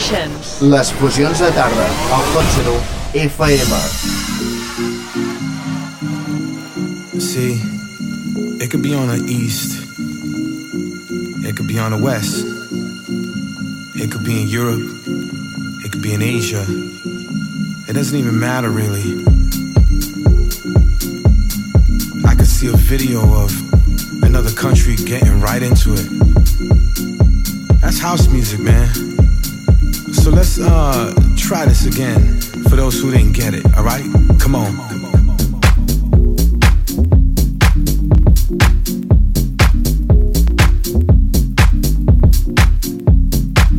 Sessions. Les fusions de tarda, al Hot FM. See, it could be on the east, it could be on the west, it could be in Europe, it could be in Asia. It doesn't even matter really. I could see a video of another country getting right into it. That's house music, man. So let's uh try this again for those who didn't get it, alright? Come on.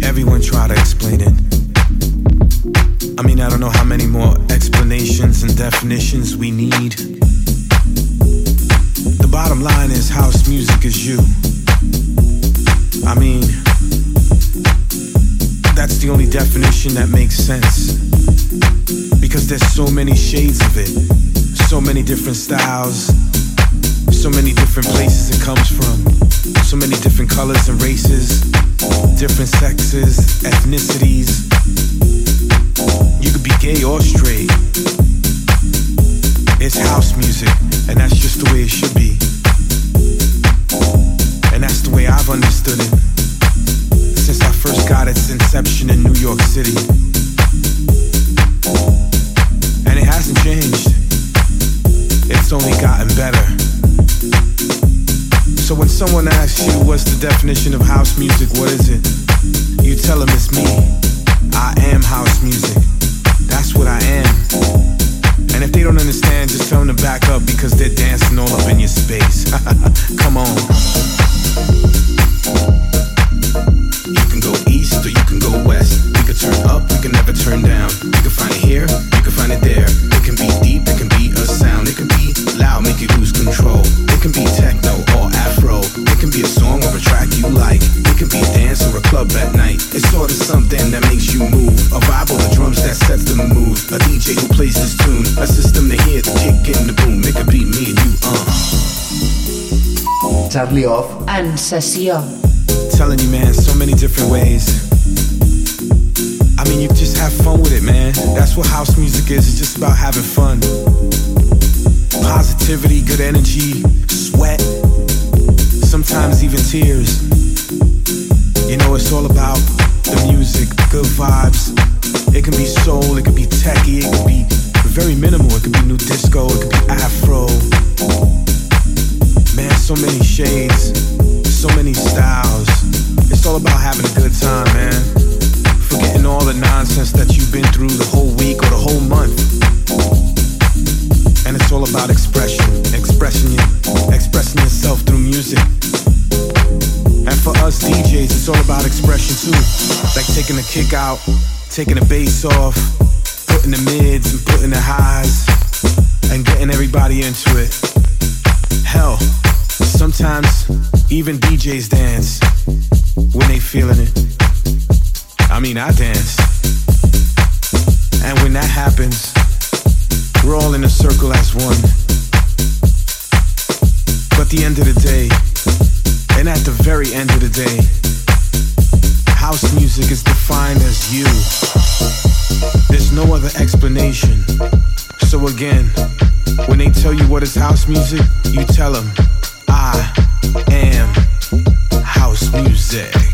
Everyone try to explain it. I mean, I don't know how many more explanations and definitions we need. The bottom line is house music is you. I mean, the only definition that makes sense. Because there's so many shades of it, so many different styles, so many different places it comes from, so many different colors and races, different sexes, ethnicities. You could be gay or straight. It's house music, and that's just the way it should be. And that's the way I've understood it since I first got its inception in New York City. And it hasn't changed, it's only gotten better. So when someone asks you what's the definition of house music, what is it? You tell them it's me. I am house music. That's what I am. And if they don't understand, just tell them to back up because they're dancing all up in your space. Come on. Charlie Off. En sessió. telling you, man, so many different ways. I mean, you just have fun with it, man. That's what house music is. It's just about having fun. Positivity, good energy, sweat, sometimes even tears. You know, it's all about the music, good vibes. It can be soul, it can be techie, it can be very minimal, it can be new disco, it can be afro. So many shades, so many styles. It's all about having a good time, man. Forgetting all the nonsense that you've been through the whole week or the whole month. And it's all about expression, expressing you, expressing yourself through music. And for us DJs, it's all about expression too. Like taking the kick out, taking the bass off, putting the mids and putting the highs, and getting everybody into it. Hell, sometimes even DJs dance when they feeling it. I mean, I dance. And when that happens, we're all in a circle as one. But the end of the day, and at the very end of the day, house music is defined as you. There's no other explanation. So again, when they tell you what is house music, you tell them, I am house music.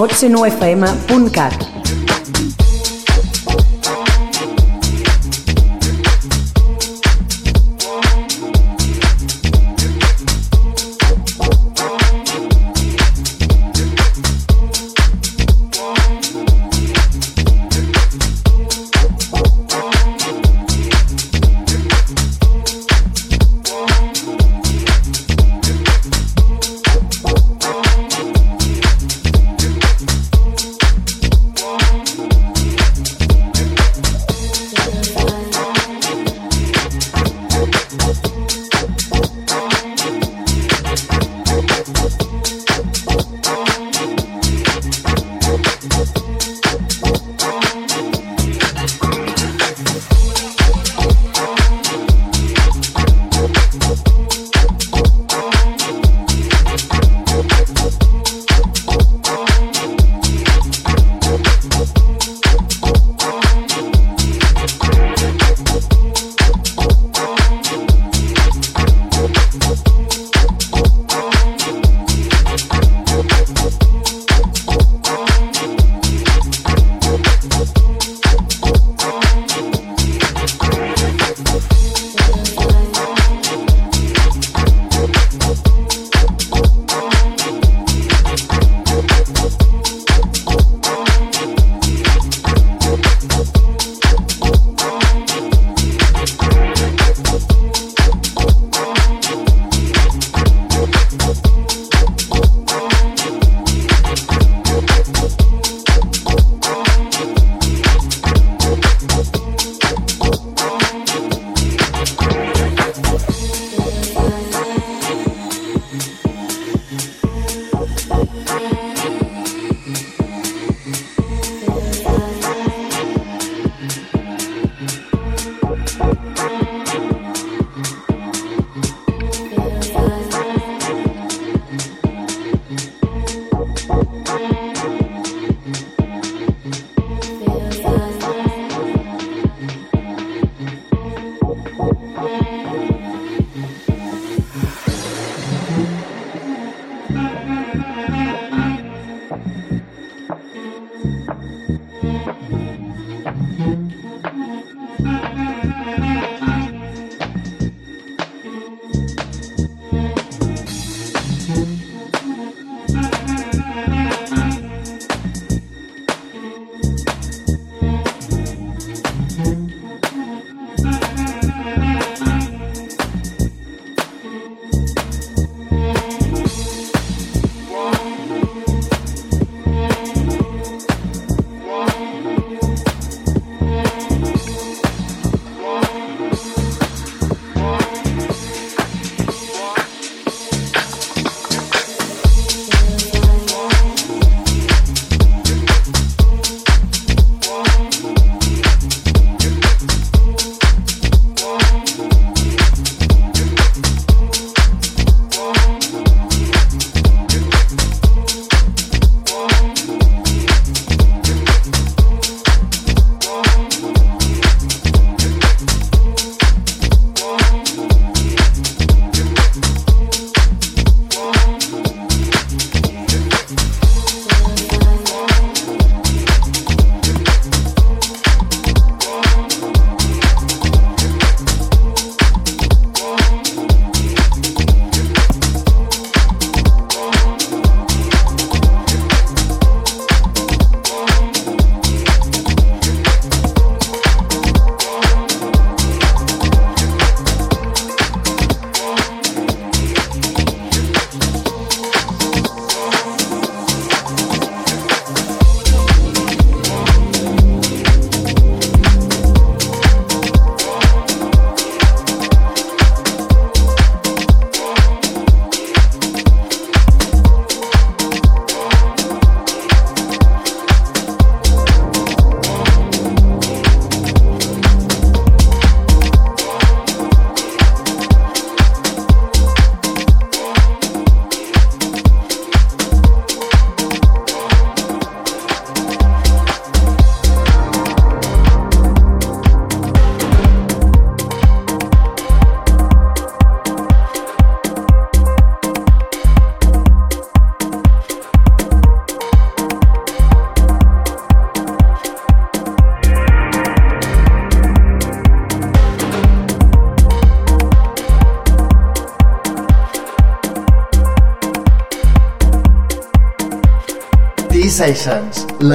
hotsenuefm.cat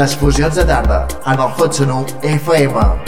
les fusions de tarda, en el Hot Sonu FM.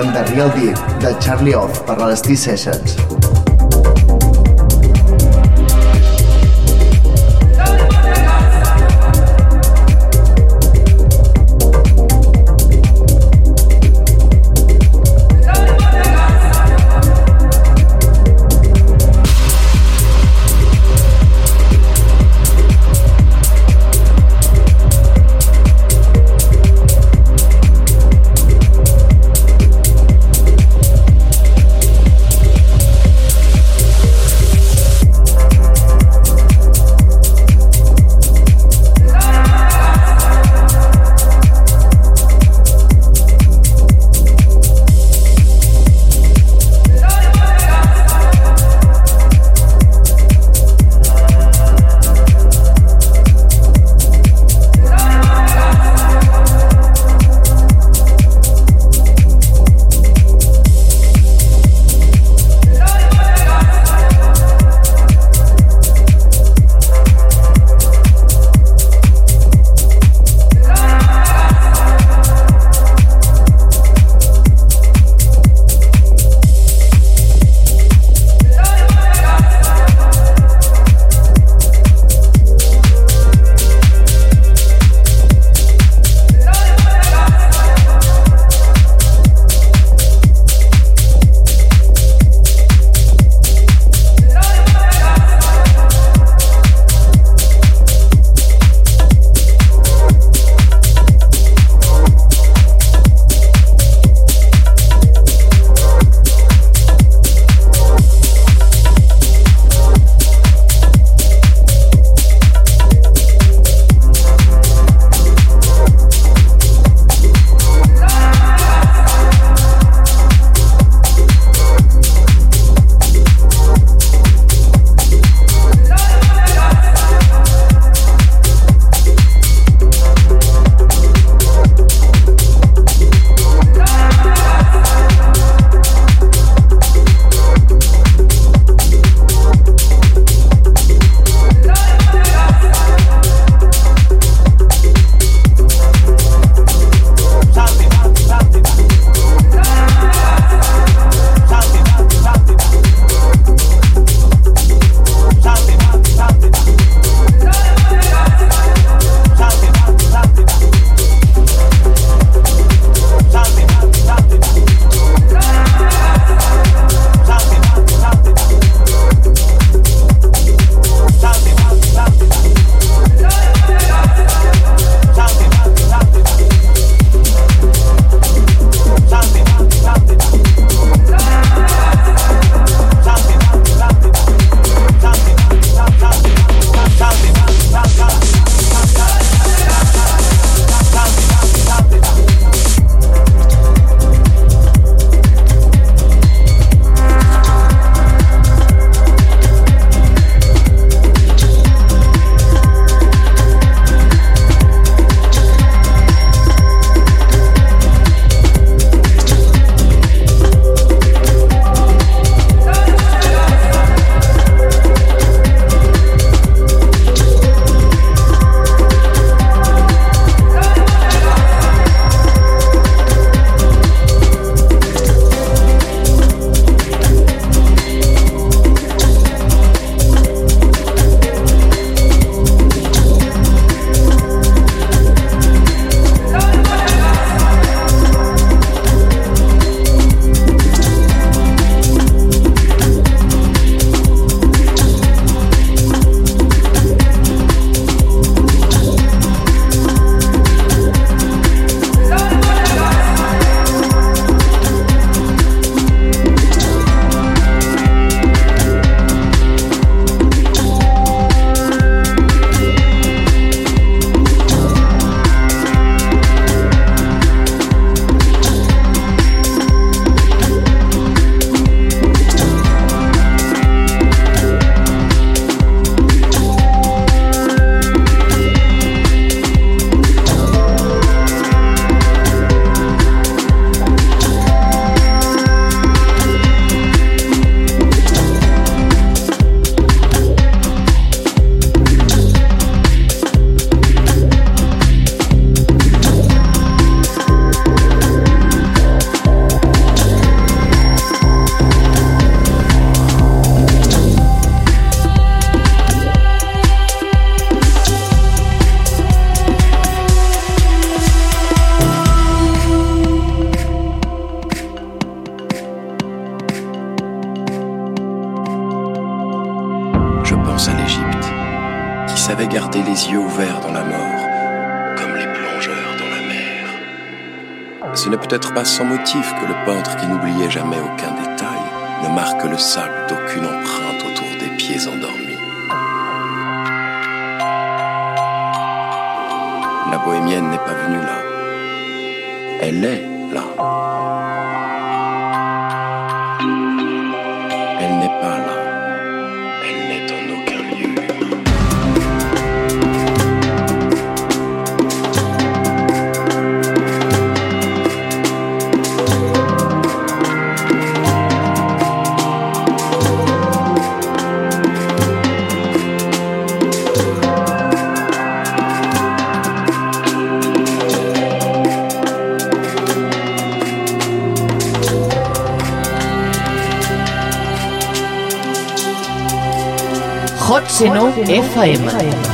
Estàs escoltant The Real Deep de Charlie Off per a les peut-être pas sans motif que le peintre qui n'oubliait jamais aucun détail ne marque le sable d'aucune empreinte autour des pieds endormis. La bohémienne n'est pas venue là. Elle est 107.9 FM.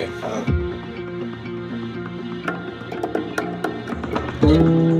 对，嗯。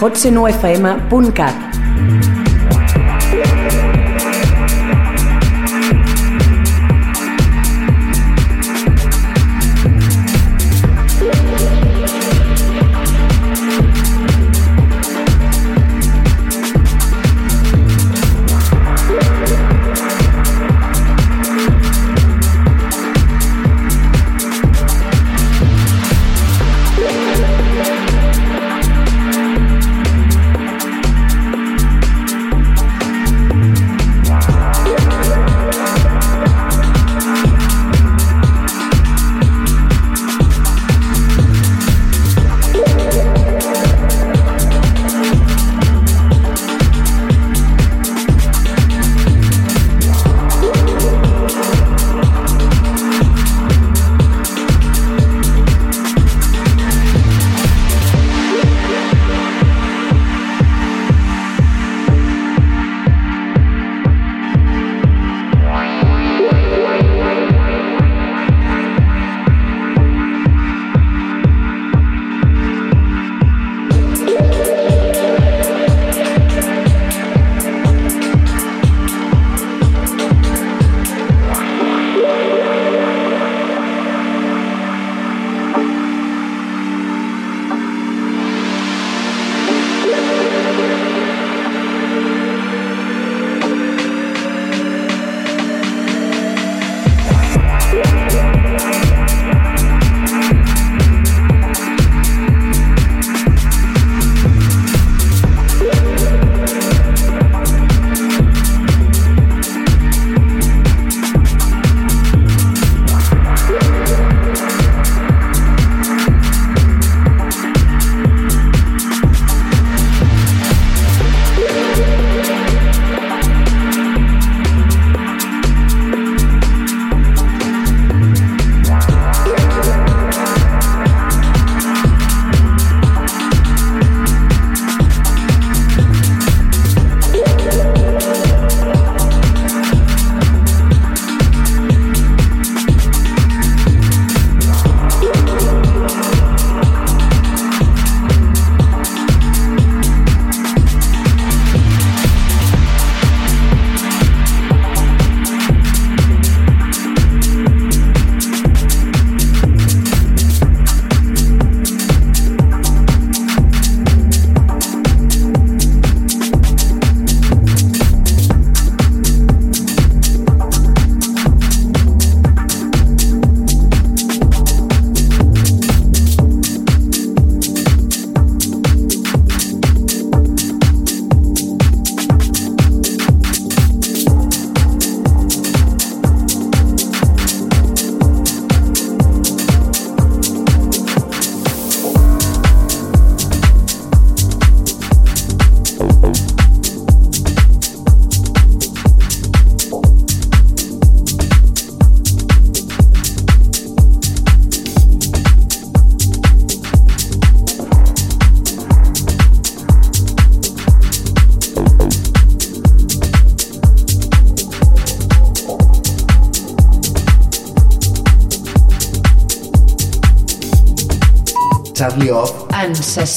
hotsenuefm.cat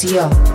sessió.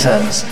Sessions.